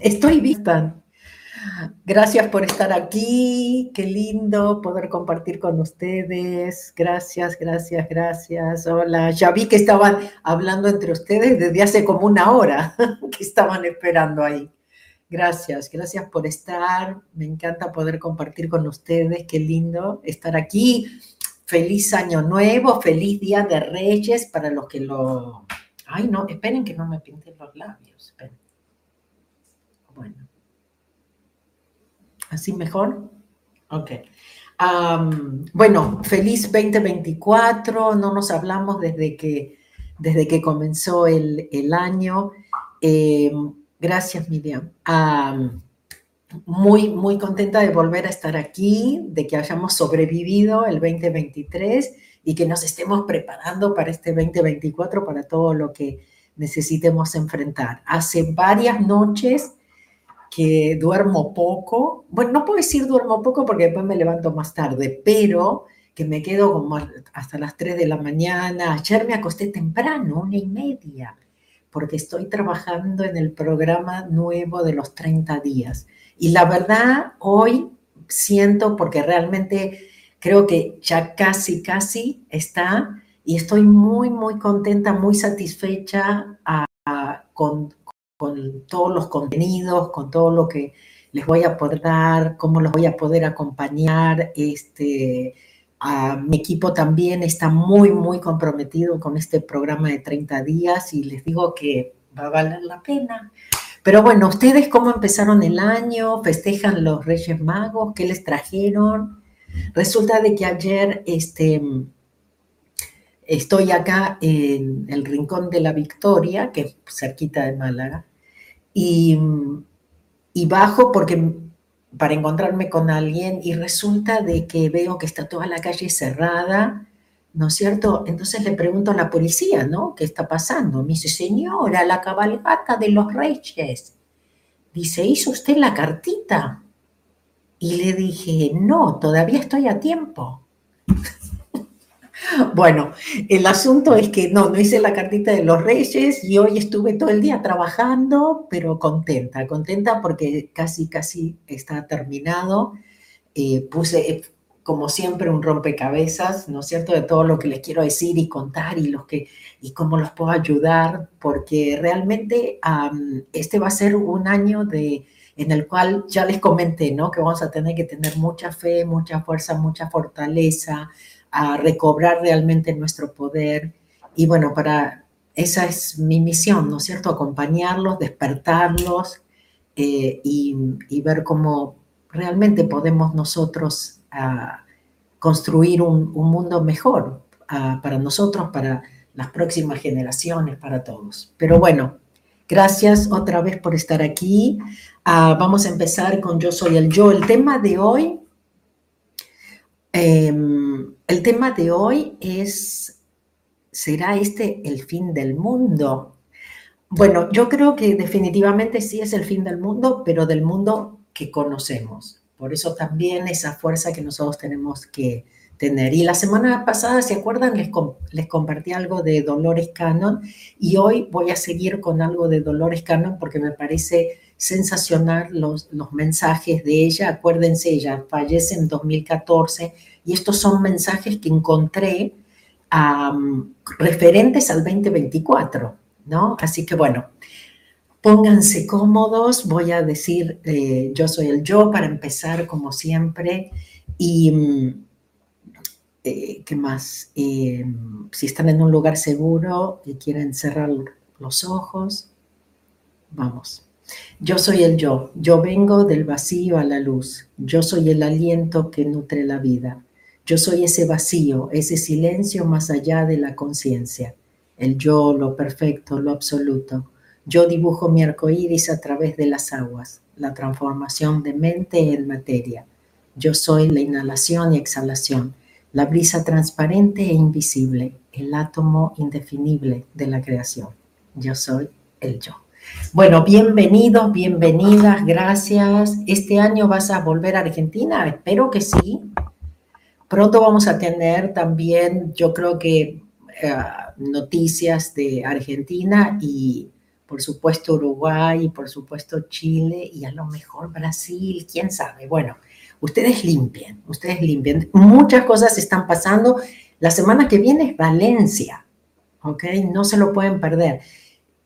Estoy vista. Gracias por estar aquí. Qué lindo poder compartir con ustedes. Gracias, gracias, gracias. Hola, ya vi que estaban hablando entre ustedes desde hace como una hora que estaban esperando ahí. Gracias, gracias por estar. Me encanta poder compartir con ustedes. Qué lindo estar aquí. Feliz año nuevo, feliz día de Reyes para los que lo... Ay, no, esperen que no me pinten los labios. Bueno. ¿Así mejor? Ok. bueno, feliz 2024. No nos hablamos desde que, desde que comenzó el, año. Em, Gracias, Miriam. muy, muy contenta de volver a estar aquí, de que hayamos sobrevivido el 2023 y que nos estemos preparando para este 2024, para todo lo que necesitemos enfrentar. Hace varias noches que duermo poco. Bueno, no puedo decir duermo poco porque después me levanto más tarde, pero que me quedo como hasta las 3 de la mañana. Ayer me acosté temprano, una y media porque estoy trabajando en el programa nuevo de los 30 días. Y la verdad, hoy siento, porque realmente creo que ya casi, casi está, y estoy muy, muy contenta, muy satisfecha con, con todos los contenidos, con todo lo que les voy a aportar, cómo los voy a poder acompañar, este, mi equipo también está muy, muy comprometido con este programa de 30 días y les digo que va a valer la pena. Pero bueno, ¿ustedes cómo empezaron el año? ¿Festejan los Reyes Magos? ¿Qué les trajeron? Resulta de que ayer este, estoy acá en el Rincón de la Victoria, que es cerquita de Málaga, y, y bajo porque para encontrarme con alguien y resulta de que veo que está toda la calle cerrada, ¿no es cierto? Entonces le pregunto a la policía, ¿no? ¿Qué está pasando? Me dice, señora, la cabalgata de los reyes. Dice, ¿hizo usted la cartita? Y le dije, no, todavía estoy a tiempo. Bueno, el asunto es que no, no hice la cartita de los reyes y hoy estuve todo el día trabajando, pero contenta, contenta porque casi, casi está terminado. Eh, puse, eh, como siempre, un rompecabezas, ¿no es cierto?, de todo lo que les quiero decir y contar y, los que, y cómo los puedo ayudar, porque realmente este va a ser un año de, en el cual ya les comenté, ¿no?, que vamos a tener que tener mucha fe, mucha fuerza, mucha fortaleza, a recobrar realmente nuestro poder. Y bueno, para esa es mi misión, ¿no es cierto? Acompañarlos, despertarlos eh, y, ver cómo realmente podemos nosotros ah, construir un, mundo mejor ah, para nosotros, para las próximas generaciones, para todos. Pero bueno, gracias otra vez por estar aquí. Ah, vamos a empezar con Yo Soy el Yo. El tema de hoy Em, el tema de hoy es, ¿será este el fin del mundo? Bueno, yo creo que definitivamente sí es el fin del mundo, pero del mundo que conocemos. Por eso también esa fuerza que nosotros tenemos que tener. Y la semana pasada, ¿se acuerdan? Les, les compartí algo de Dolores Cannon y hoy voy a seguir con algo de Dolores Cannon porque me parece sensacional los, los mensajes de ella. Acuérdense, ella fallece en 2014 y estos son mensajes que encontré referentes al 2024, ¿no? Así que bueno, pónganse cómodos, voy a decir eh, yo soy el yo para empezar como siempre y... Mm, eh, ¿Qué más? Eh, si están en un lugar seguro y quieren cerrar los ojos, vamos. Yo soy el yo, yo vengo del vacío a la luz, yo soy el aliento que nutre la vida, yo soy ese vacío, ese silencio más allá de la conciencia, el yo, lo perfecto, lo absoluto. Yo dibujo mi arco iris a través de las aguas, la transformación de mente en materia. Yo soy la inhalación y exhalación, la brisa transparente e invisible, el átomo indefinible de la creación. Yo soy el yo. Bueno, bienvenidos, bienvenidas, gracias. ¿Este año vas a volver a Argentina? Espero que sí. Pronto vamos a tener también, yo creo que, eh, noticias de Argentina y por supuesto Uruguay, por supuesto Chile y a lo mejor Brasil, quién sabe. Bueno, ustedes limpien, ustedes limpien. Muchas cosas están pasando. La semana que viene es Valencia, ¿ok? No se lo pueden perder.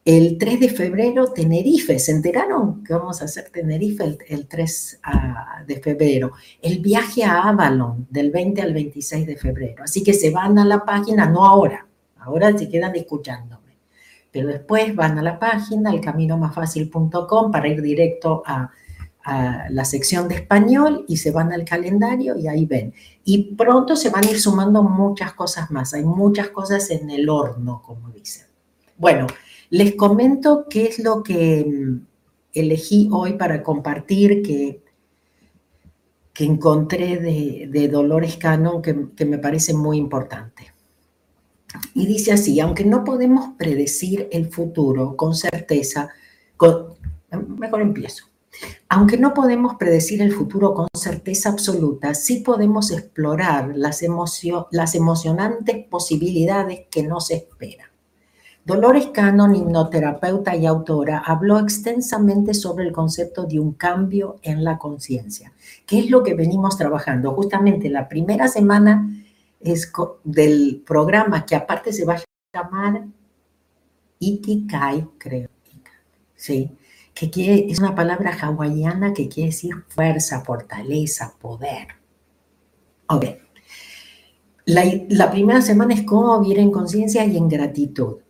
El 3 de febrero, Tenerife. ¿Se enteraron que vamos a hacer Tenerife el, 3 ah, de febrero? El viaje a Avalon del 20 al 26 de febrero. Así que se van a la página, no ahora, ahora se quedan escuchándome. Pero después van a la página, elcaminomasfacil.com, para ir directo a, a la sección de español y se van al calendario y ahí ven. Y pronto se van a ir sumando muchas cosas más. Hay muchas cosas en el horno, como dicen. Bueno, les comento qué es lo que mm, elegí hoy para compartir, que, que encontré de, Dolores Cannon, que, me parece muy importante. Y dice así, aunque no podemos predecir el futuro con certeza, mejor empiezo. Aunque no podemos predecir el futuro con certeza absoluta, sí podemos explorar las, las emocionantes posibilidades que nos esperan. Dolores Cannon, hipnoterapeuta y autora, habló extensamente sobre el concepto de un cambio en la conciencia, que es lo que venimos trabajando. Justamente la primera semana es del programa, que aparte se va a llamar Ikikai, creo, ¿sí? que es una palabra hawaiana que quiere decir fuerza, fortaleza, poder. Ok. La, la primera semana es cómo vivir en conciencia y en gratitud.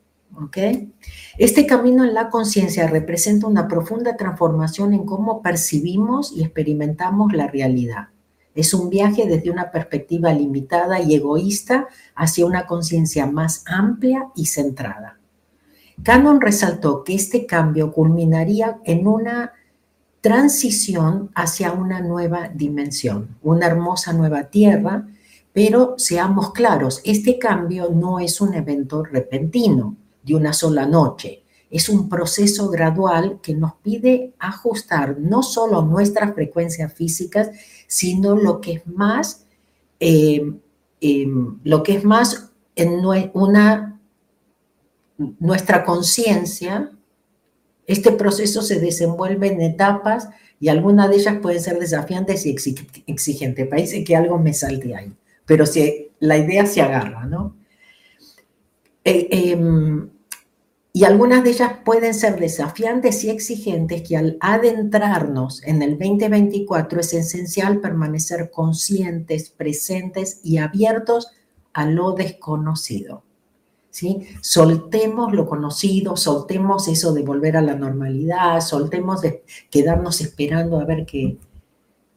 Este camino en la conciencia representa una profunda transformación en cómo percibimos y experimentamos la realidad. Es un viaje desde una perspectiva limitada y egoísta hacia una conciencia más amplia y centrada. Cannon resaltó que este cambio culminaría en una transición hacia una nueva dimensión, una hermosa nueva tierra, pero seamos claros, este cambio no es un evento repentino de una sola noche. Es un proceso gradual que nos pide ajustar no solo nuestras frecuencias físicas, sino lo que es más, eh, em, lo que es más en una, nuestra conciencia. Este proceso se desenvuelve en etapas y algunas de ellas pueden ser desafiantes y exigentes. Parece que algo me salte ahí, pero si la idea se agarra, ¿no? Eh, em, y algunas de ellas pueden ser desafiantes y exigentes que al adentrarnos en el 2024 es esencial permanecer conscientes, presentes y abiertos a lo desconocido. ¿Sí? Soltemos lo conocido, soltemos eso de volver a la normalidad, soltemos de quedarnos esperando a ver qué,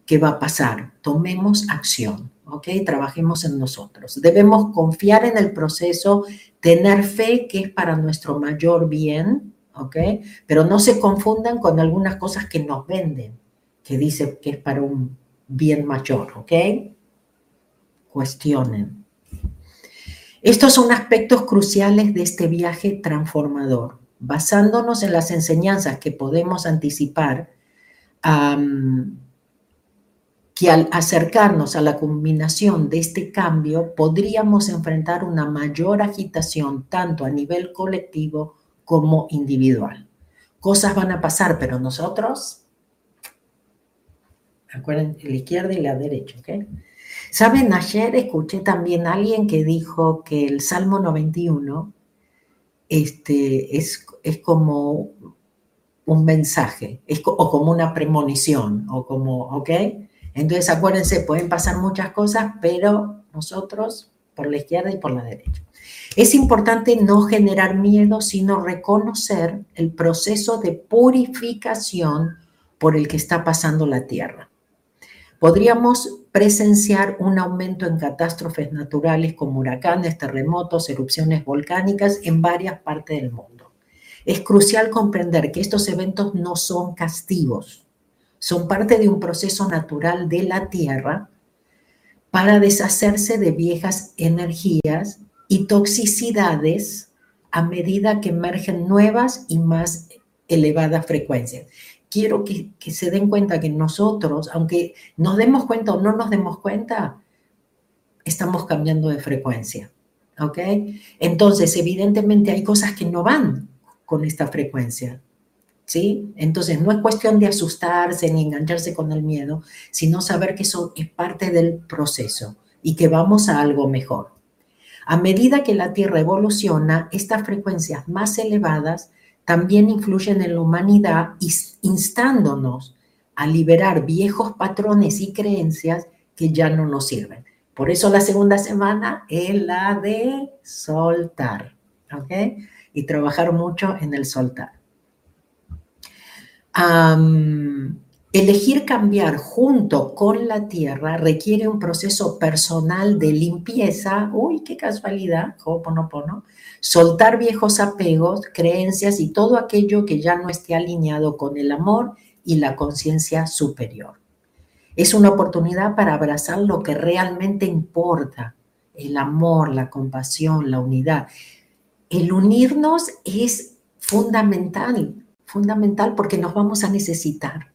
qué va a pasar. Tomemos acción, ¿ok? Trabajemos en nosotros. Debemos confiar en el proceso tener fe que es para nuestro mayor bien, ¿ok? Pero no se confundan con algunas cosas que nos venden, que dice que es para un bien mayor, ¿ok? Cuestionen. Estos son aspectos cruciales de este viaje transformador. Basándonos en las enseñanzas que podemos anticipar, que al acercarnos a la culminación de este cambio podríamos enfrentar una mayor agitación tanto a nivel colectivo como individual. Cosas van a pasar, pero nosotros, acuerden, la izquierda y la derecha, ¿ok? Saben, ayer escuché también a alguien que dijo que el Salmo 91 este, es, es como un mensaje, es, o como una premonición, o como, ¿ok? Entonces, acuérdense, pueden pasar muchas cosas, pero nosotros por la izquierda y por la derecha. Es importante no generar miedo, sino reconocer el proceso de purificación por el que está pasando la Tierra. Podríamos presenciar un aumento en catástrofes naturales como huracanes, terremotos, erupciones volcánicas en varias partes del mundo. Es crucial comprender que estos eventos no son castigos, son parte de un proceso natural de la Tierra para deshacerse de viejas energías y toxicidades a medida que emergen nuevas y más elevadas frecuencias. Quiero que, se den cuenta que nosotros, aunque nos demos cuenta o no nos demos cuenta, estamos cambiando de frecuencia. ¿Ok? Entonces, evidentemente hay cosas que no van con esta frecuencia. ¿Sí? Entonces, no es cuestión de asustarse ni engancharse con el miedo, sino saber que eso es parte del proceso y que vamos a algo mejor. A medida que la Tierra evoluciona, estas frecuencias más elevadas también influyen en la humanidad, instándonos a liberar viejos patrones y creencias que ya no nos sirven. Por eso la segunda semana es la de soltar, ¿ok? Y trabajar mucho en el soltar. Elegir cambiar junto con la tierra requiere un proceso personal de limpieza. Uy, qué casualidad, Ho'oponopono. Soltar viejos apegos, creencias y todo aquello que ya no esté alineado con el amor y la conciencia superior. Es una oportunidad para abrazar lo que realmente importa, el amor, la compasión, la unidad. El unirnos es fundamental, fundamental porque nos vamos a necesitar.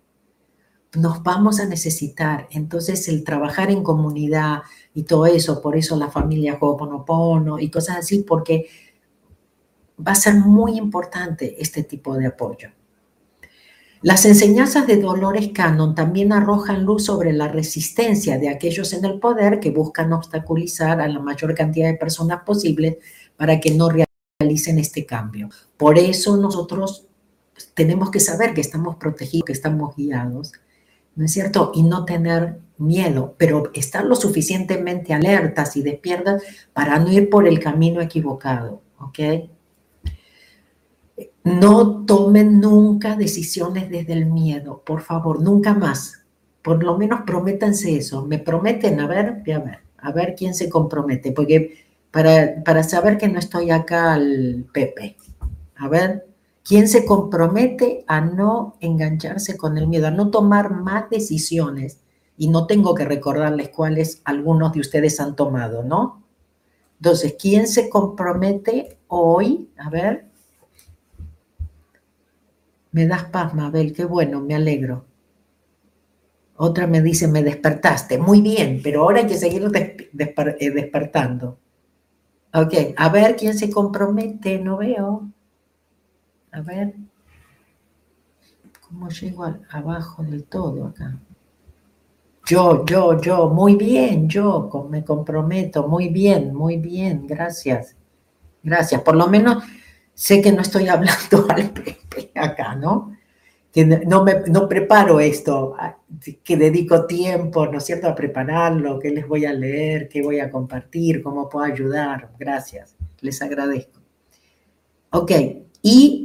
Nos vamos a necesitar. Entonces, el trabajar en comunidad y todo eso, por eso la familia Ho'oponopono y cosas así, porque va a ser muy importante este tipo de apoyo. Las enseñanzas de Dolores Cannon también arrojan luz sobre la resistencia de aquellos en el poder que buscan obstaculizar a la mayor cantidad de personas posibles para que no realicen este cambio. Por eso nosotros tenemos que saber que estamos protegidos, que estamos guiados, ¿no es cierto? Y no tener miedo, pero estar lo suficientemente alertas y despiertas para no ir por el camino equivocado, ¿ok? No tomen nunca decisiones desde el miedo, por favor, nunca más. Por lo menos prométanse eso. Me prometen, a ver, a ver, a ver quién se compromete, porque para, para saber que no estoy acá al Pepe. A ver, ¿quién se compromete a no engancharse con el miedo, a no tomar más decisiones? Y no tengo que recordarles cuáles algunos de ustedes han tomado, ¿no? Entonces, ¿quién se compromete hoy? A ver, me das paz, Mabel, qué bueno, me alegro. Otra me dice, me despertaste. Muy bien, pero ahora hay que seguir eh, despertando. Ok, a ver quién se compromete, no veo. A ver. ¿Cómo llego abajo del todo acá? Yo, yo, yo, muy bien, yo me comprometo, muy bien, muy bien, gracias. Gracias. Por lo menos sé que no estoy hablando al Pepe acá, ¿no? Que no, me, no preparo esto, que dedico tiempo, ¿no es cierto?, a prepararlo, qué les voy a leer, qué voy a compartir, cómo puedo ayudar. Gracias, les agradezco. Ok, y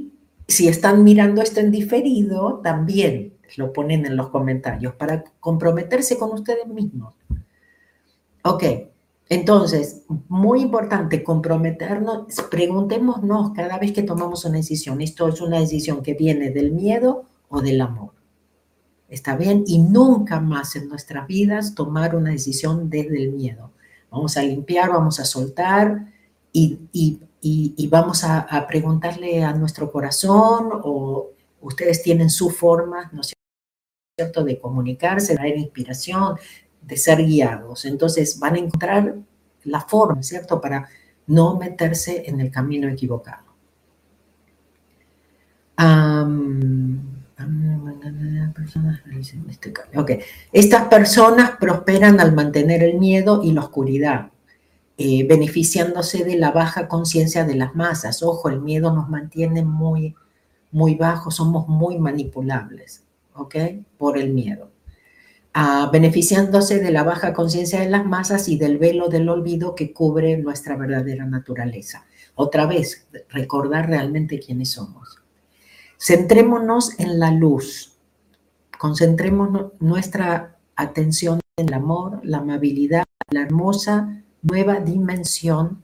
si están mirando esto en diferido, también lo ponen en los comentarios para comprometerse con ustedes mismos. Ok, entonces, muy importante comprometernos, preguntémonos cada vez que tomamos una decisión, ¿esto es una decisión que viene del miedo o del amor? ¿Está bien? Y nunca más en nuestras vidas tomar una decisión desde el miedo. Vamos a limpiar, vamos a soltar y, vamos a, preguntarle a nuestro corazón o ustedes tienen su forma, ¿no es cierto?, de comunicarse, de dar inspiración, de ser guiados. Entonces van a encontrar la forma, ¿cierto?, para no meterse en el camino equivocado. Estas personas prosperan al mantener el miedo y la oscuridad, eh, beneficiándose de la baja conciencia de las masas. Ojo, el miedo nos mantiene muy, muy bajos, somos muy manipulables, ¿ok? Por el miedo beneficiándose de la baja conciencia de las masas y del velo del olvido que cubre nuestra verdadera naturaleza. Otra vez, recordar realmente quiénes somos. Centrémonos en la luz, concentremos nuestra atención en el amor, la amabilidad, la hermosa nueva dimensión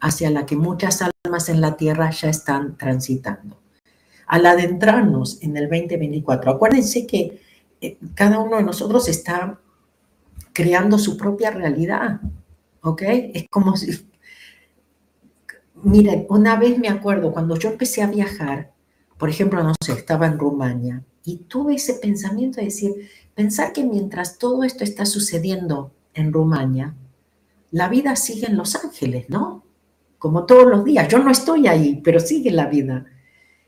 hacia la que muchas almas en la Tierra ya están transitando. Al adentrarnos en el 2024, acuérdense que eh, cada uno de nosotros está creando su propia realidad, ¿ok? Es como si, miren, una vez me acuerdo, cuando yo empecé a viajar, por ejemplo, no sé, estaba en Rumania, y tuve ese pensamiento de decir, pensar que mientras todo esto está sucediendo en Rumania, la vida sigue en Los Ángeles, ¿no? Como todos los días. Yo no estoy ahí, pero sigue la vida.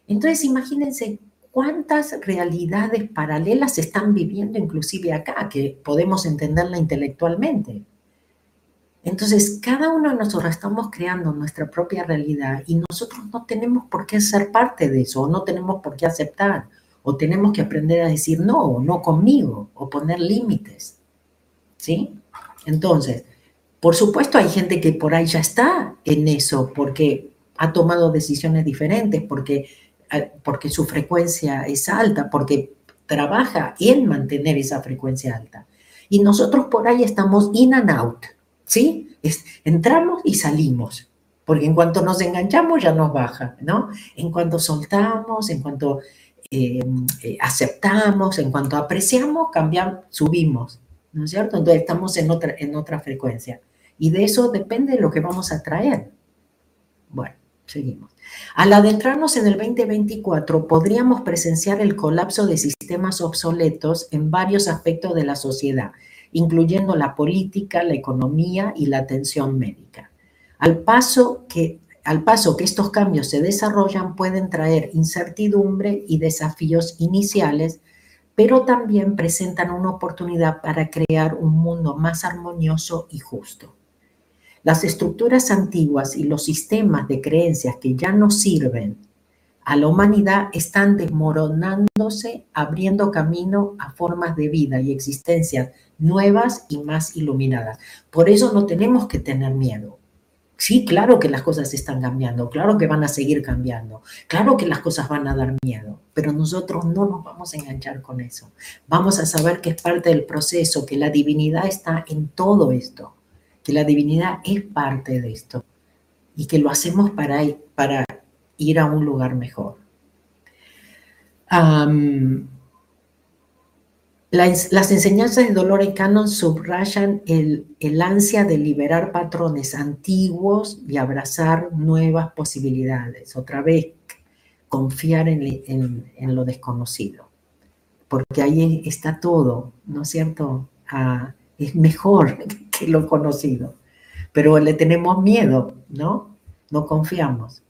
Entonces, imagínense cuántas realidades paralelas están viviendo inclusive acá, que podemos entenderla intelectualmente. Entonces, cada uno de nosotros estamos creando nuestra propia realidad y nosotros no tenemos por qué ser parte de eso, o no tenemos por qué aceptar, o tenemos que aprender a decir no, no conmigo, o poner límites. ¿Sí? Entonces, por supuesto hay gente que por ahí ya está en eso, porque ha tomado decisiones diferentes, porque, eh, porque su frecuencia es alta, porque trabaja en mantener esa frecuencia alta. Y nosotros por ahí estamos in and out ¿sí? entramos y salimos, porque en cuanto nos enganchamos ya nos baja, ¿no? En cuanto soltamos, en cuanto eh, eh, aceptamos, en cuanto apreciamos, cambiamos, subimos, ¿no es cierto? Entonces estamos en otra, en otra frecuencia. Y de eso depende lo que vamos a traer. Bueno, seguimos. Al adentrarnos en el 2024, podríamos presenciar el colapso de sistemas obsoletos en varios aspectos de la sociedad incluyendo la política, la economía y la atención médica. Al paso que, al paso que estos cambios se desarrollan, pueden traer incertidumbre y desafíos iniciales, pero también presentan una oportunidad para crear un mundo más armonioso y justo. Las estructuras antiguas y los sistemas de creencias que ya no sirven a la humanidad están desmoronándose, abriendo camino a formas de vida y existencias nuevas y más iluminadas. Por eso no tenemos que tener miedo. Sí, claro que las cosas están cambiando, claro que van a seguir cambiando, claro que las cosas van a dar miedo, pero nosotros no nos vamos a enganchar con eso. Vamos a saber que es parte del proceso, que la divinidad está en todo esto, que la divinidad es parte de esto y que lo hacemos para, para ir a un lugar mejor. las, enseñanzas de Dolor y Canon subrayan el, ansia de liberar patrones antiguos y abrazar nuevas posibilidades. Otra vez, confiar en, lo desconocido, porque ahí está todo, ¿no es cierto? Ah, es mejor que lo conocido, pero le tenemos miedo, ¿no? No confiamos.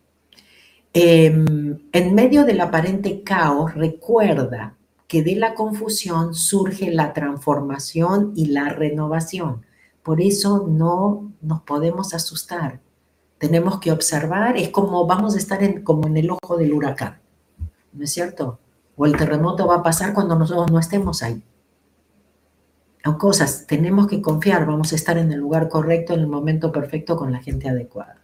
Em, en medio del aparente caos, recuerda que de la confusión surge la transformación y la renovación. Por eso no nos podemos asustar. Tenemos que observar, es como vamos a estar como en el ojo del huracán, ¿no es cierto? O el terremoto va a pasar cuando nosotros no estemos ahí. Son cosas, tenemos que confiar, vamos a estar en el lugar correcto, en el momento perfecto, con la gente adecuada.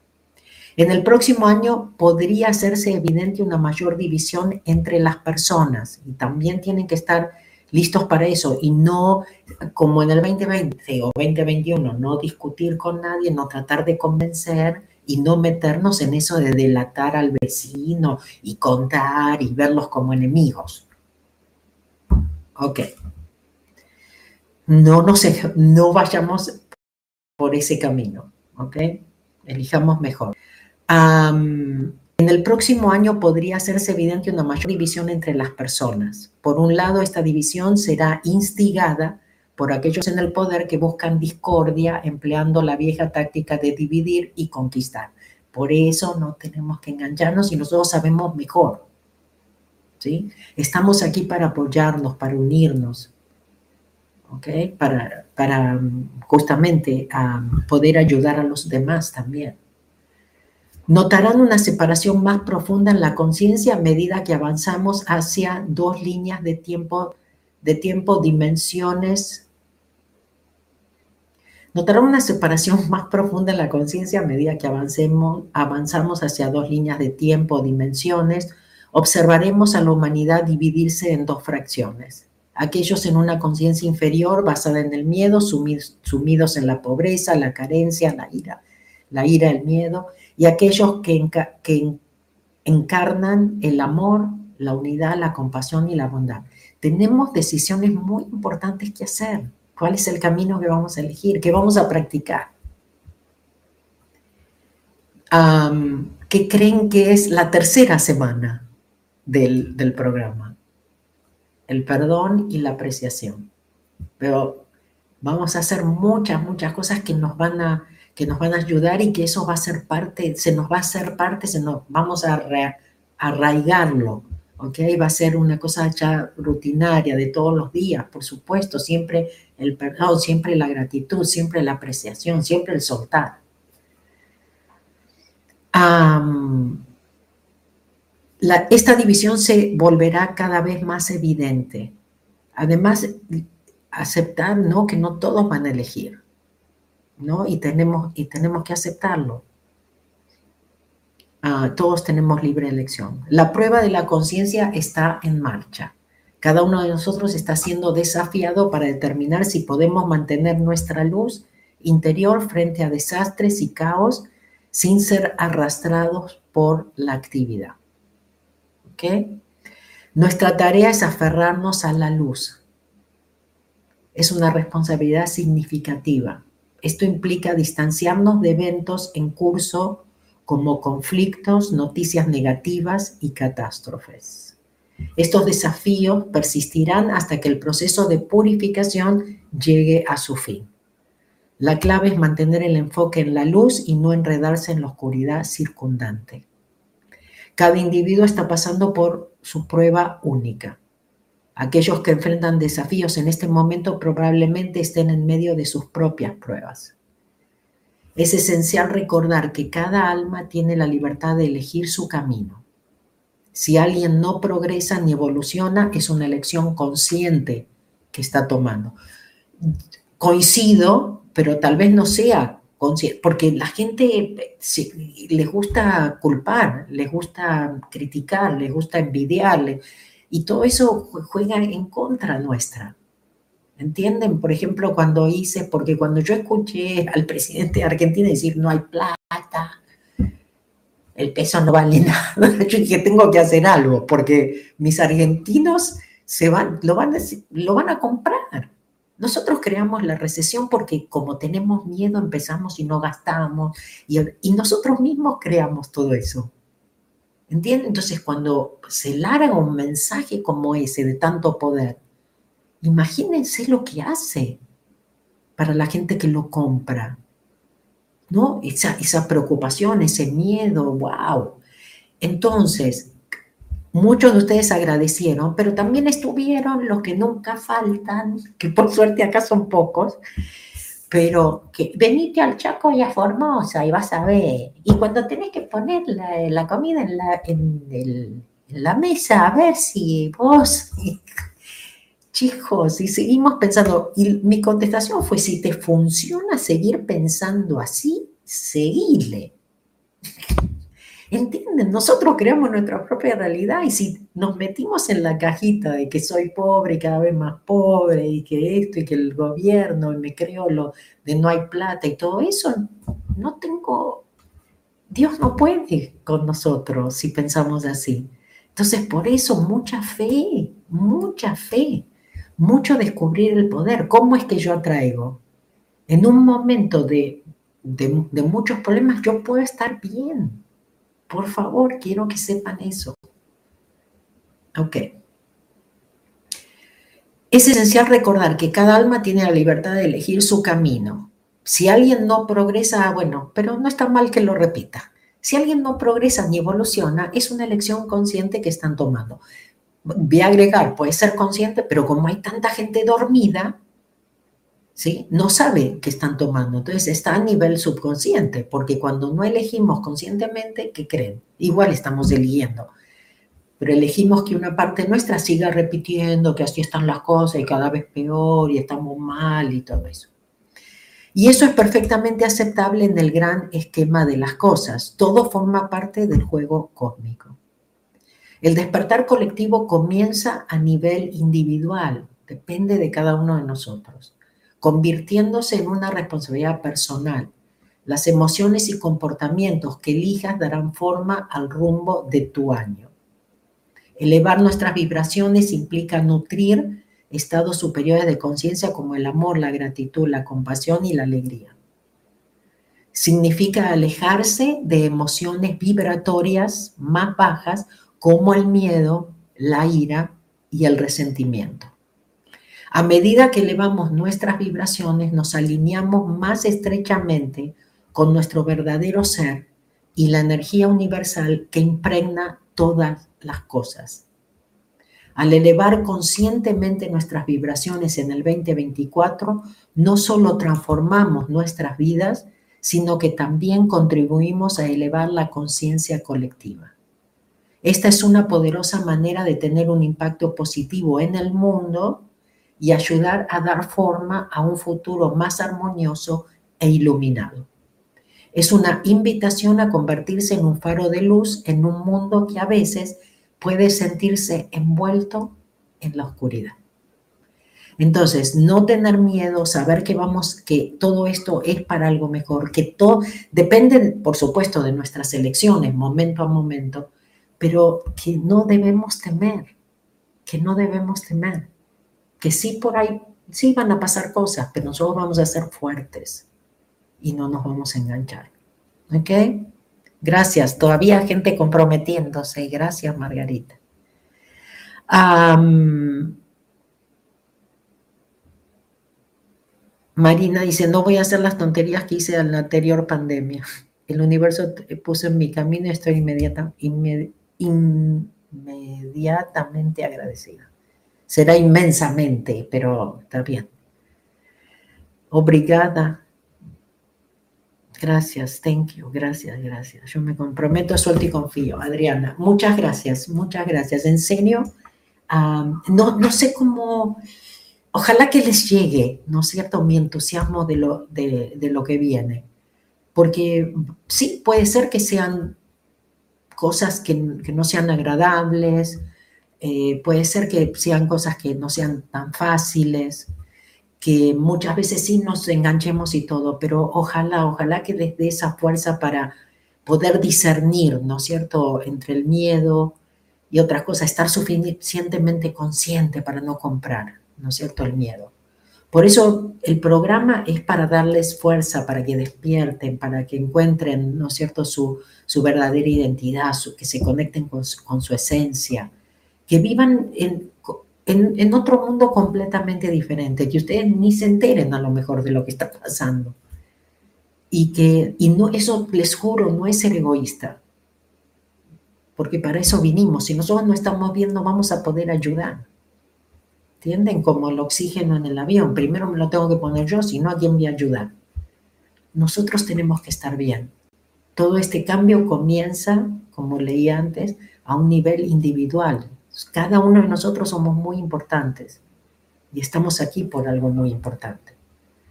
En el próximo año podría hacerse evidente una mayor división entre las personas y también tienen que estar listos para eso y no como en el 2020 o 2021, no discutir con nadie, no tratar de convencer y no meternos en eso de delatar al vecino y contar y verlos como enemigos. Ok. No, no, sé, no vayamos por ese camino, ¿ok? Elijamos mejor en el próximo año podría hacerse evidente una mayor división entre las personas. Por un lado, esta división será instigada por aquellos en el poder que buscan discordia empleando la vieja táctica de dividir y conquistar. Por eso no tenemos que engancharnos y nosotros sabemos mejor. ¿sí? Estamos aquí para apoyarnos, para unirnos, ¿ok? para, para justamente poder ayudar a los demás también. Notarán una separación más profunda en la conciencia a medida que avanzamos hacia dos líneas de tiempo, de tiempo, dimensiones. Notarán una separación más profunda en la conciencia a medida que avanzamos hacia dos líneas de tiempo, dimensiones. Observaremos a la humanidad dividirse en dos fracciones. Aquellos en una conciencia inferior basada en el miedo, sumidos en la pobreza, la carencia, la ira, la ira, el miedo, y aquellos que, que encarnan el amor, la unidad, la compasión y la bondad. Tenemos decisiones muy importantes que hacer. ¿Cuál es el camino que vamos a elegir? ¿Qué vamos a practicar? ¿Qué creen que es la tercera semana del, del programa? El perdón y la apreciación. Pero vamos a hacer muchas, muchas cosas que nos van a que nos van a ayudar y que eso va a ser parte, se nos va a hacer parte, se nos vamos a, arraigarlo, ¿ok? Va a ser una cosa ya rutinaria de todos los días, por supuesto, siempre el perdón, siempre la gratitud, siempre la apreciación, siempre el soltar. Esta división se volverá cada vez más evidente. Además, aceptar ¿no? que no todos van a elegir, ¿no? Y tenemos, que aceptarlo. Ah, todos tenemos libre elección. La prueba de la conciencia está en marcha. Cada uno de nosotros está siendo desafiado para determinar si podemos mantener nuestra luz interior frente a desastres y caos sin ser arrastrados por la actividad. Nuestra tarea es aferrarnos a la luz. Es una responsabilidad significativa. Esto implica distanciarnos de eventos en curso como conflictos, noticias negativas y catástrofes. Estos desafíos persistirán hasta que el proceso de purificación llegue a su fin. La clave es mantener el enfoque en la luz y no enredarse en la oscuridad circundante. Cada individuo está pasando por su prueba única. Aquellos que enfrentan desafíos en este momento probablemente estén en medio de sus propias pruebas. Es esencial recordar que cada alma tiene la libertad de elegir su camino. Si alguien no progresa ni evoluciona, es una elección consciente que está tomando. Coincido, pero tal vez no sea porque la gente les gusta culpar, les gusta criticar, les gusta envidiarle, y todo eso juega en contra nuestra. ¿Entienden? Por ejemplo, cuando hice, porque cuando yo escuché al presidente de Argentina decir no hay plata, el peso no vale nada, yo dije tengo que hacer algo, porque mis argentinos se van, lo van a comprar. Nosotros creamos la recesión porque como tenemos miedo empezamos y no gastamos y, nosotros mismos creamos todo eso. ¿Entienden? Entonces cuando se larga un mensaje como ese de tanto poder, Imagínense lo que hace para la gente que lo compra, ¿no? Esa, esa preocupación, ese miedo, wow. Entonces, muchos de ustedes agradecieron, pero también estuvieron los que nunca faltan, que por suerte acá son pocos, pero que venite al Chaco y a Formosa y vas a ver. Y cuando tenés que poner la, comida en la, en la mesa, a ver si vos chicos, y seguimos pensando, y mi contestación fue, si te funciona seguir pensando así, seguile. ¿Entienden? Nosotros creamos nuestra propia realidad y si nos metimos en la cajita de que soy pobre cada vez más pobre y que esto y que el gobierno y me creo lo de no hay plata y todo eso, no tengo, Dios no puede con nosotros si pensamos así. Entonces, por eso mucha fe, mucha fe mucho descubrir el poder. ¿Cómo es que yo atraigo? En un momento de, de, muchos problemas yo puedo estar bien. Por favor, quiero que sepan eso. Ok. Es esencial recordar que cada alma tiene la libertad de elegir su camino. Si alguien no progresa, bueno, pero no está mal que lo repita. Si alguien no progresa ni evoluciona, es una elección consciente que están tomando voy a agregar, puede ser consciente, pero como hay tanta gente dormida, No sabe qué están tomando. Entonces está a nivel subconsciente, porque cuando no elegimos conscientemente, ¿qué creen? Igual estamos eligiendo. Pero elegimos que una parte nuestra siga repitiendo que así están las cosas y cada vez peor y estamos mal y todo eso. Y eso es perfectamente aceptable en el gran esquema de las cosas. Todo forma parte del juego cósmico. El despertar colectivo comienza a nivel individual, depende de cada uno de nosotros, convirtiéndose en una responsabilidad personal. Las emociones y comportamientos que elijas darán forma al rumbo de tu año. Elevar nuestras vibraciones implica nutrir estados superiores de conciencia como el amor, la gratitud, la compasión y la alegría. Significa alejarse de emociones vibratorias más bajas como el miedo, la ira y el resentimiento. A medida que elevamos nuestras vibraciones, nos alineamos más estrechamente con nuestro verdadero ser y la energía universal que impregna todas las cosas. Al elevar conscientemente nuestras vibraciones en el 2024, no solo transformamos nuestras vidas, sino que también contribuimos a elevar la conciencia colectiva. Esta es una poderosa manera de tener un impacto positivo en el mundo y ayudar a dar forma a un futuro más armonioso e iluminado. Es una invitación a convertirse en un faro de luz en un mundo que a veces puede sentirse envuelto en la oscuridad. Entonces, no tener miedo, saber que vamos, que todo esto es para algo mejor, que todo depende, por supuesto, de nuestras elecciones, momento a momento, pero que no debemos temer, que no debemos temer, que sí por ahí, sí van a pasar cosas, pero nosotros vamos a ser fuertes y no nos vamos a enganchar. ¿Ok? Gracias. Todavía gente comprometiéndose. Gracias, Margarita. Marina dice, no voy a hacer las tonterías que hice en la anterior pandemia. El universo puso en mi camino y estoy inmediata, inmediatamente agradecida. Será inmensamente, pero está bien. Obrigada. Gracias, thank you, gracias, gracias. Yo me comprometo, suelto y confío. Adriana, muchas gracias, muchas gracias. En serio, no, no sé cómo, ojalá que les llegue, ¿no es cierto?, mi entusiasmo de lo, de, lo que viene. Porque sí, puede ser que sean cosas que, no sean agradables, eh, puede ser que sean cosas que no sean tan fáciles, que muchas veces sí nos enganchemos y todo, pero ojalá, ojalá que les dé esa fuerza para poder discernir, ¿no es cierto?, entre el miedo y otras cosas, estar suficientemente consciente para no comprar, ¿no es cierto?, el miedo. Por eso el programa es para darles fuerza, para que despierten, para que encuentren, ¿no es cierto?, su, su verdadera identidad, su, que se conecten con con su esencia, que vivan en, en, otro mundo completamente diferente, que ustedes ni se enteren a lo mejor de lo que está pasando. Y que y no, eso les juro, no es ser egoísta, porque para eso vinimos. Si nosotros no estamos bien, no vamos a poder ayudar. ¿Entienden? Como el oxígeno en el avión. Primero me lo tengo que poner yo, si no, ¿a quién voy a ayudar? Nosotros tenemos que estar bien. Todo este cambio comienza, como leí antes, a un nivel individual, cada uno de nosotros somos muy importantes y estamos aquí por algo muy importante.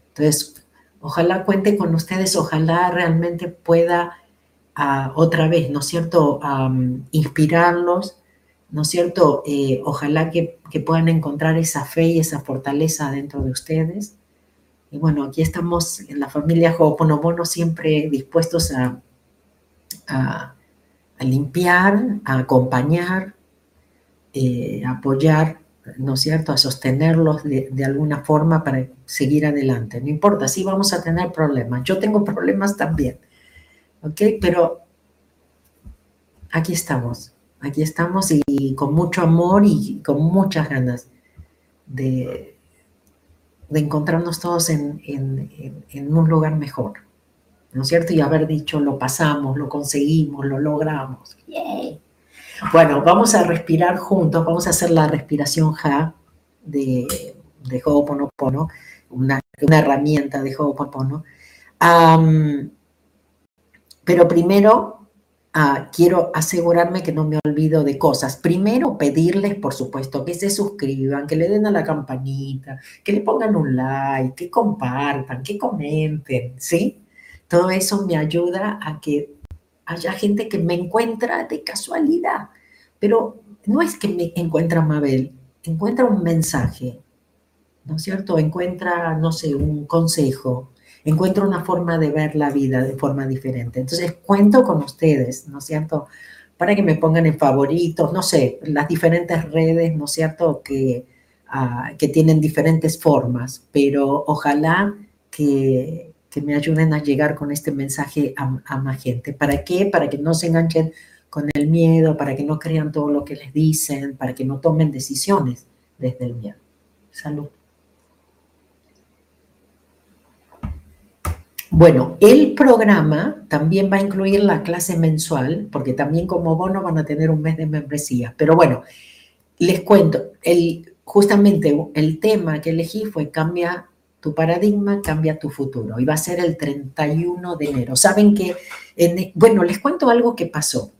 Entonces, ojalá cuente con ustedes, ojalá realmente pueda ah, otra vez, ¿no es cierto?, inspirarlos, ¿no es cierto? Eh, ojalá que, puedan encontrar esa fe y esa fortaleza dentro de ustedes. Y bueno, aquí estamos en la familia Ho'oponopono siempre dispuestos a, a limpiar, a acompañar, eh, apoyar, ¿no es cierto?, a sostenerlos de, alguna forma para seguir adelante. No importa, sí vamos a tener problemas. Yo tengo problemas también, ¿ok? Pero aquí estamos, aquí estamos y con mucho amor y con muchas ganas de, encontrarnos todos en, un lugar mejor, ¿no es cierto? Y haber dicho, lo pasamos, lo conseguimos, lo logramos. Bueno, vamos a respirar juntos, vamos a hacer la respiración Ja de, de Ho'oponopono, una, una herramienta de Ho'oponopono. pero primero ah, quiero asegurarme que no me olvido de cosas. Primero pedirles, por supuesto, que se suscriban, que le den a la campanita, que le pongan un like, que compartan, que comenten, ¿sí? Todo eso me ayuda a que haya gente que me encuentra de casualidad. Pero no es que me encuentra Mabel, encuentra un mensaje, ¿no es cierto? Encuentra, no sé, un consejo, encuentra una forma de ver la vida de forma diferente. Entonces, cuento con ustedes, ¿no es cierto? Para que me pongan en favoritos, no sé, las diferentes redes, ¿no es cierto? Que, ah, que tienen diferentes formas, pero ojalá que, me ayuden a llegar con este mensaje a, a más gente. ¿Para qué? Para que no se enganchen con el miedo, para que no crean todo lo que les dicen, para que no tomen decisiones desde el miedo. Salud. Bueno, el programa también va a incluir la clase mensual, porque también como bono van a tener un mes de membresía. Pero bueno, les cuento, el, justamente el tema que elegí fue cambia tu paradigma, cambia tu futuro. Y va a ser el 31 de enero. Saben que, bueno, les cuento algo que pasó.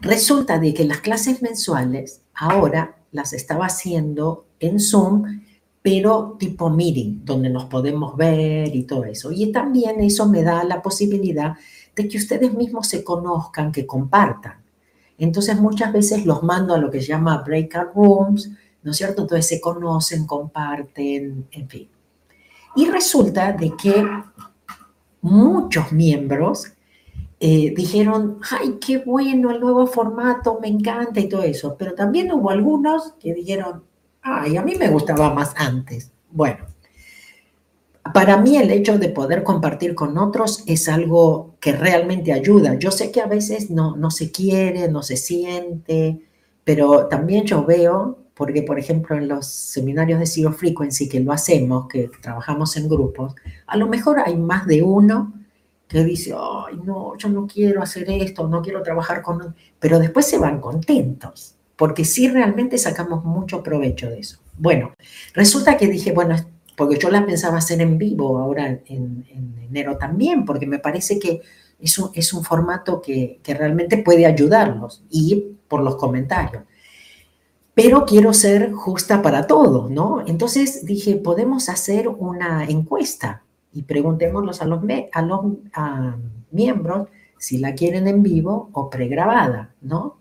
Resulta de que las clases mensuales ahora las estaba haciendo en Zoom pero tipo meeting, donde nos podemos ver y todo eso. Y también eso me da la posibilidad de que ustedes mismos se conozcan, que compartan. Entonces muchas veces los mando a lo que se llama breakout rooms, ¿no es cierto? Entonces se conocen, comparten, en fin. Y resulta de que muchos miembros eh, dijeron, ay, qué bueno el nuevo formato, me encanta y todo eso. Pero también hubo algunos que dijeron, Ay, a mí me gustaba más antes. Bueno, para mí el hecho de poder compartir con otros es algo que realmente ayuda. Yo sé que a veces no, no se quiere, no se siente, pero también yo veo, porque por ejemplo en los seminarios de Zero Frequency que lo hacemos, que trabajamos en grupos, a lo mejor hay más de uno que dice, ay, no, yo no quiero hacer esto, no quiero trabajar con... Pero después se van contentos porque sí realmente sacamos mucho provecho de eso. Bueno, resulta que dije, bueno, porque yo la pensaba hacer en vivo ahora en, enero también, porque me parece que es un, es un formato que, que realmente puede ayudarnos y por los comentarios. Pero quiero ser justa para todos, ¿no? Entonces dije, podemos hacer una encuesta y preguntémoslos a los, a los miembros si la quieren en vivo o pregrabada, ¿no?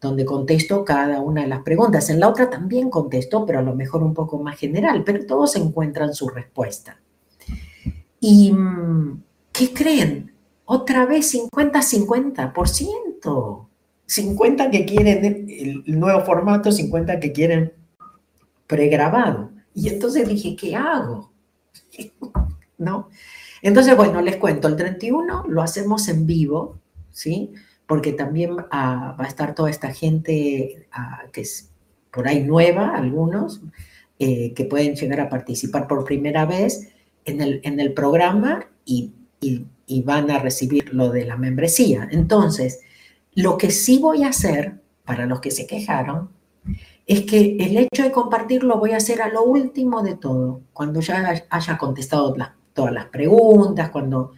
donde contesto cada una de las preguntas. En la otra también contesto, pero a lo mejor un poco más general, pero todos encuentran su respuesta. ¿Y mm, qué creen? Otra vez 50-50%. 50 que quieren el nuevo formato, 50 que quieren pregrabado. Y entonces dije, ¿qué hago? ¿No? Entonces, bueno, les cuento, el 31 lo hacemos en vivo, ¿sí? porque también va a estar toda esta gente ah, que es por ahí nueva, algunos, eh, que pueden llegar a participar por primera vez en el, en el programa y, y, van a recibir lo de la membresía. Entonces, lo que sí voy a hacer, para los que se quejaron, es que el hecho de compartirlo voy a hacer a lo último de todo, cuando ya haya contestado todas las preguntas, cuando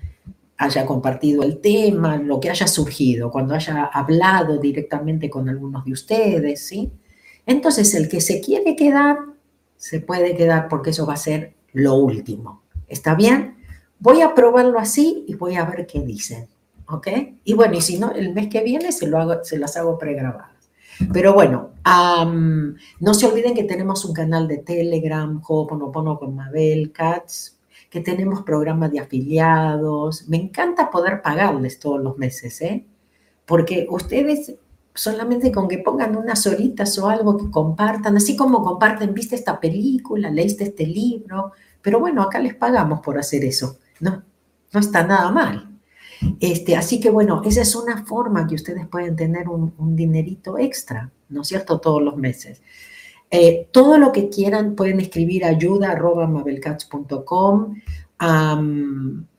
haya compartido el tema, lo que haya surgido, cuando haya hablado directamente con algunos de ustedes, ¿sí? Entonces, el que se quiere quedar, se puede quedar porque eso va a ser lo último. ¿Está bien? Voy a probarlo así y voy a ver qué dicen, ¿ok? Y bueno, y si no, el mes que viene se, lo se las hago pregrabadas. Pero bueno, no se olviden que tenemos un canal de Telegram, Ho'oponopono con Mabel que tenemos programas de afiliados. Me encanta poder pagarles todos los meses, ¿eh? Porque ustedes solamente con que pongan unas horitas o algo que compartan, así como comparten, viste esta película, leíste este libro, pero bueno, acá les pagamos por hacer eso, ¿no? No está nada mal. Este, así que bueno, esa es una forma que ustedes pueden tener un, dinerito extra, ¿no es cierto? Todos los meses. Eh, todo lo que quieran pueden escribir ayuda arroba mabelcats.com.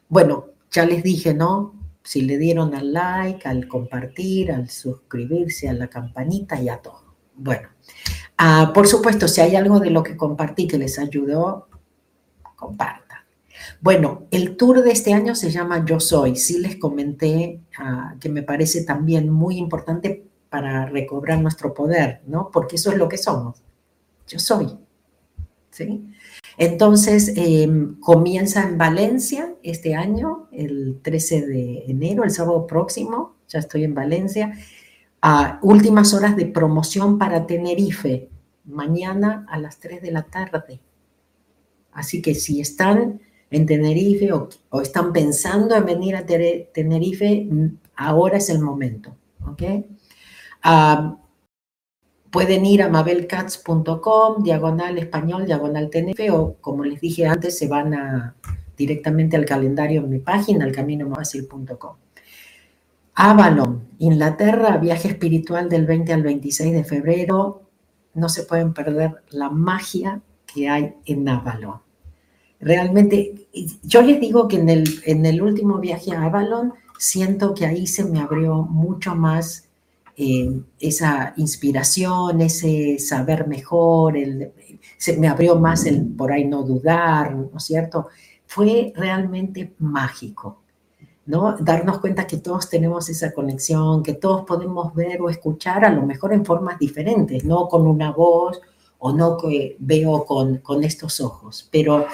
bueno, ya les dije, ¿no? Si le dieron al like, al compartir, al suscribirse, a la campanita y a todo. Bueno, ah, por supuesto, si hay algo de lo que compartí que les ayudó, compartan. Bueno, el tour de este año se llama Yo Soy. Sí les comenté ah, que me parece también muy importante para recobrar nuestro poder, ¿no? Porque eso es lo que somos yo soy. ¿sí? Entonces, em, comienza en Valencia este año, el 13 de enero, el sábado próximo, ya estoy en Valencia. últimas horas de promoción para Tenerife, mañana a las 3 de la tarde. Así que si están en Tenerife o, están pensando en venir a Tenerife, ahora es el momento. ¿ok? Ah, Pueden ir a mabelcats.com, diagonal español, diagonal Tenerife, o como les dije antes, se van directamente al calendario en mi página, alcaminomafacil.com. Avalon, Inglaterra, viaje espiritual del 20 al 26 de febrero. No se pueden perder la magia que hay en Avalon. Realmente, yo les digo que en el, en el último viaje a Avalon, siento que ahí se me abrió mucho más eh, esa inspiración, ese saber mejor, se me abrió más el por ahí no dudar, ¿no es cierto? Fue realmente mágico, ¿no? Darnos cuenta que todos tenemos esa conexión, que todos podemos ver o escuchar a lo mejor en formas diferentes, no con una voz o no que veo con, con estos ojos, pero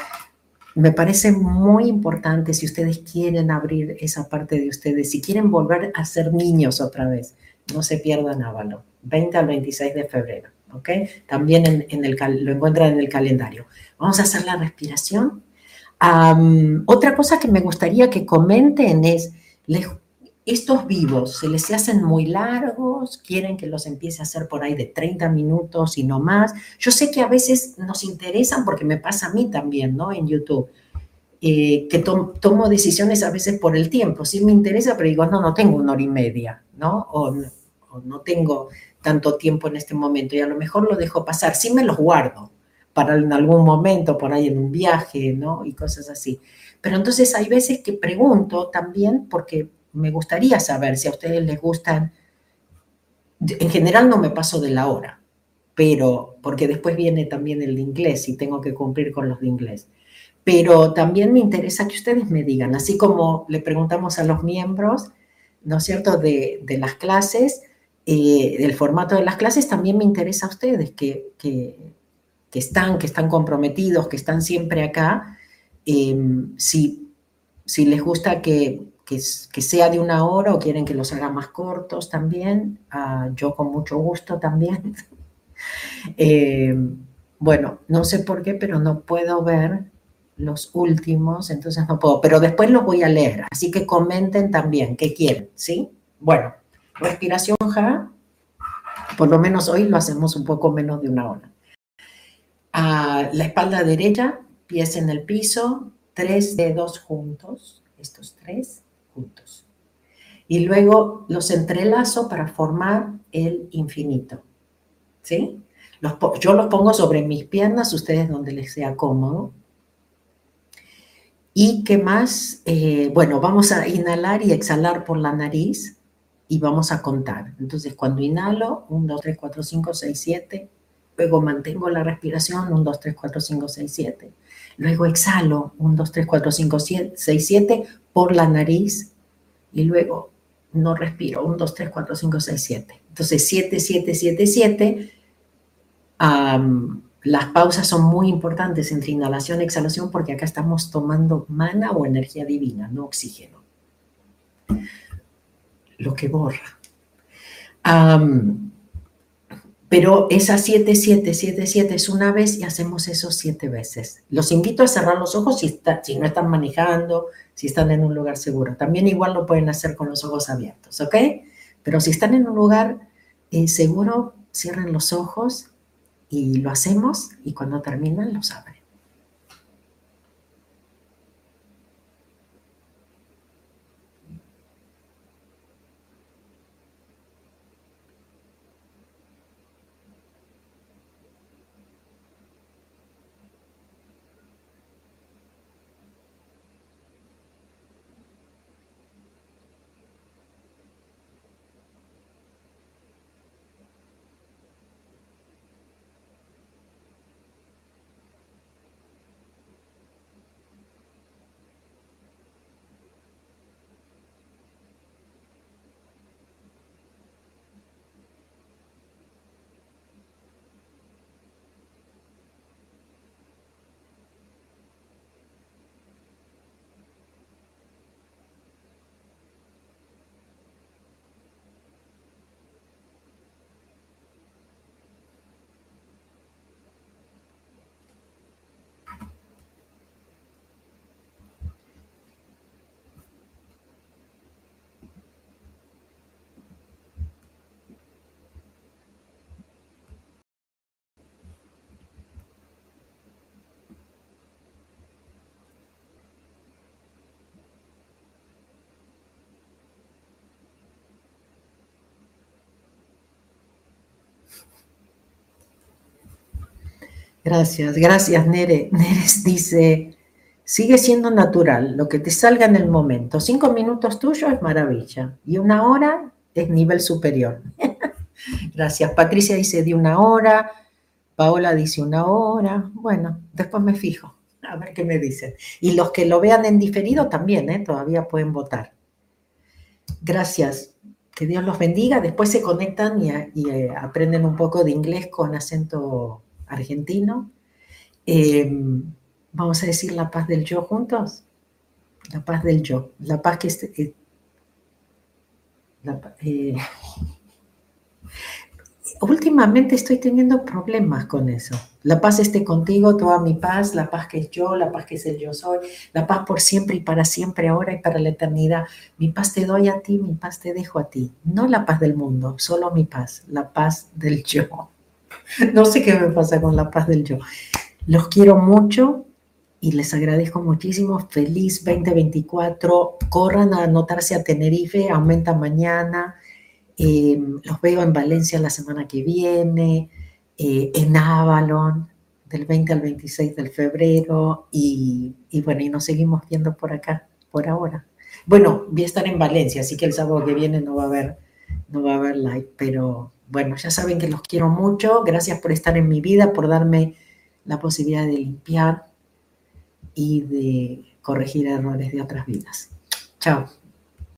me parece muy importante si ustedes quieren abrir esa parte de ustedes, si quieren volver a ser niños otra vez, no se pierdan Ávalo, 20 al 26 de febrero, ¿ok? También en, el, lo encuentran en el calendario. Vamos a hacer la respiración. otra cosa que me gustaría que comenten es, estos vivos, ¿se les hacen muy largos? ¿Quieren que los empiece a hacer por ahí de 30 minutos y no más? Yo sé que a veces nos interesan porque me pasa a mí también, ¿no? En YouTube. Eh, que tomo decisiones a veces por el tiempo. Sí me interesa, pero digo, no, no tengo una hora y media, ¿no? O, no tengo tanto tiempo en este momento y a lo mejor lo dejo pasar. Sí me los guardo para en algún momento, por ahí en un viaje, ¿no? Y cosas así. Pero entonces hay veces que pregunto también porque me gustaría saber si a ustedes les gustan. En general no me paso de la hora, pero porque después viene también el de inglés y tengo que cumplir con los de inglés. Pero también me interesa que ustedes me digan, así como le preguntamos a los miembros, ¿no es cierto?, de, las clases, eh, del formato de las clases, también me interesa a ustedes que, que, están, que están comprometidos, que están siempre acá, eh, si, si les gusta que que, sea de una hora o quieren que los haga más cortos también, ah, yo con mucho gusto también. Eh, bueno, no sé por qué, pero no puedo ver los últimos, entonces no puedo, pero después los voy a leer, así que comenten también qué quieren, ¿sí? Bueno, respiración ja, por lo menos hoy lo hacemos un poco menos de una hora. A la espalda derecha, pies en el piso, tres dedos juntos, estos tres, juntos. Y luego los entrelazo para formar el infinito. ¿Sí? yo los pongo sobre mis piernas, ustedes donde les sea cómodo. ¿Y qué más? Eh, bueno, vamos a inhalar y exhalar por la nariz y vamos a contar. Entonces, cuando inhalo, 1, 2, 3, 4, 5, 6, 7. Luego mantengo la respiración, 1, 2, 3, 4, 5, 6, 7. Luego exhalo, 1, 2, 3, 4, 5, 6, 7 por la nariz y luego no respiro, 1, 2, 3, 4, 5, 6, 7. Entonces 7, 7, 7, 7. las pausas son muy importantes entre inhalación y exhalación porque acá estamos tomando mana o energía divina, no oxígeno. Lo que borra. Pero esa 7, 7, 7, 7 es una vez y hacemos eso siete veces. Los invito a cerrar los ojos si, si no están manejando, si están en un lugar seguro. También igual lo pueden hacer con los ojos abiertos, ¿ok? Pero si están en un lugar eh, seguro, cierren los ojos y lo hacemos y cuando terminan los abren. Gracias, gracias Nere. Neres dice, Sigue siendo natural, lo que te salga en el momento. Cinco minutos tuyos es maravilla y una hora es nivel superior. Gracias. Patricia dice de una hora, Paola dice una hora. Bueno, después me fijo, a ver qué me dicen. Y los que lo vean en diferido también, ¿eh? todavía pueden votar. Gracias. Que Dios los bendiga. Después se conectan y, eh, aprenden un poco de inglés con acento argentino. Em, vamos a decir la paz del yo juntos. La paz del yo. La paz que... Eh, eh, últimamente estoy teniendo problemas con eso. La paz esté contigo, toda mi paz, la paz que es yo, la paz que es el yo soy, la paz por siempre y para siempre, ahora y para la eternidad. Mi paz te doy a ti, mi paz te dejo a ti. No la paz del mundo, solo mi paz, la paz del yo. No sé qué me pasa con la paz del yo. Los quiero mucho y les agradezco muchísimo. Feliz 2024. Corran a anotarse a Tenerife, aumenta mañana. Eh, los veo en Valencia la semana que viene, eh, en Avalon, del 20 al 26 de febrero, y, bueno, y nos seguimos viendo por acá, por ahora. Bueno, voy a estar en Valencia, así que el sábado que viene no va a haber, no va a haber live, pero bueno, ya saben que los quiero mucho. Gracias por estar en mi vida, por darme la posibilidad de limpiar y de corregir errores de otras vidas. Chao.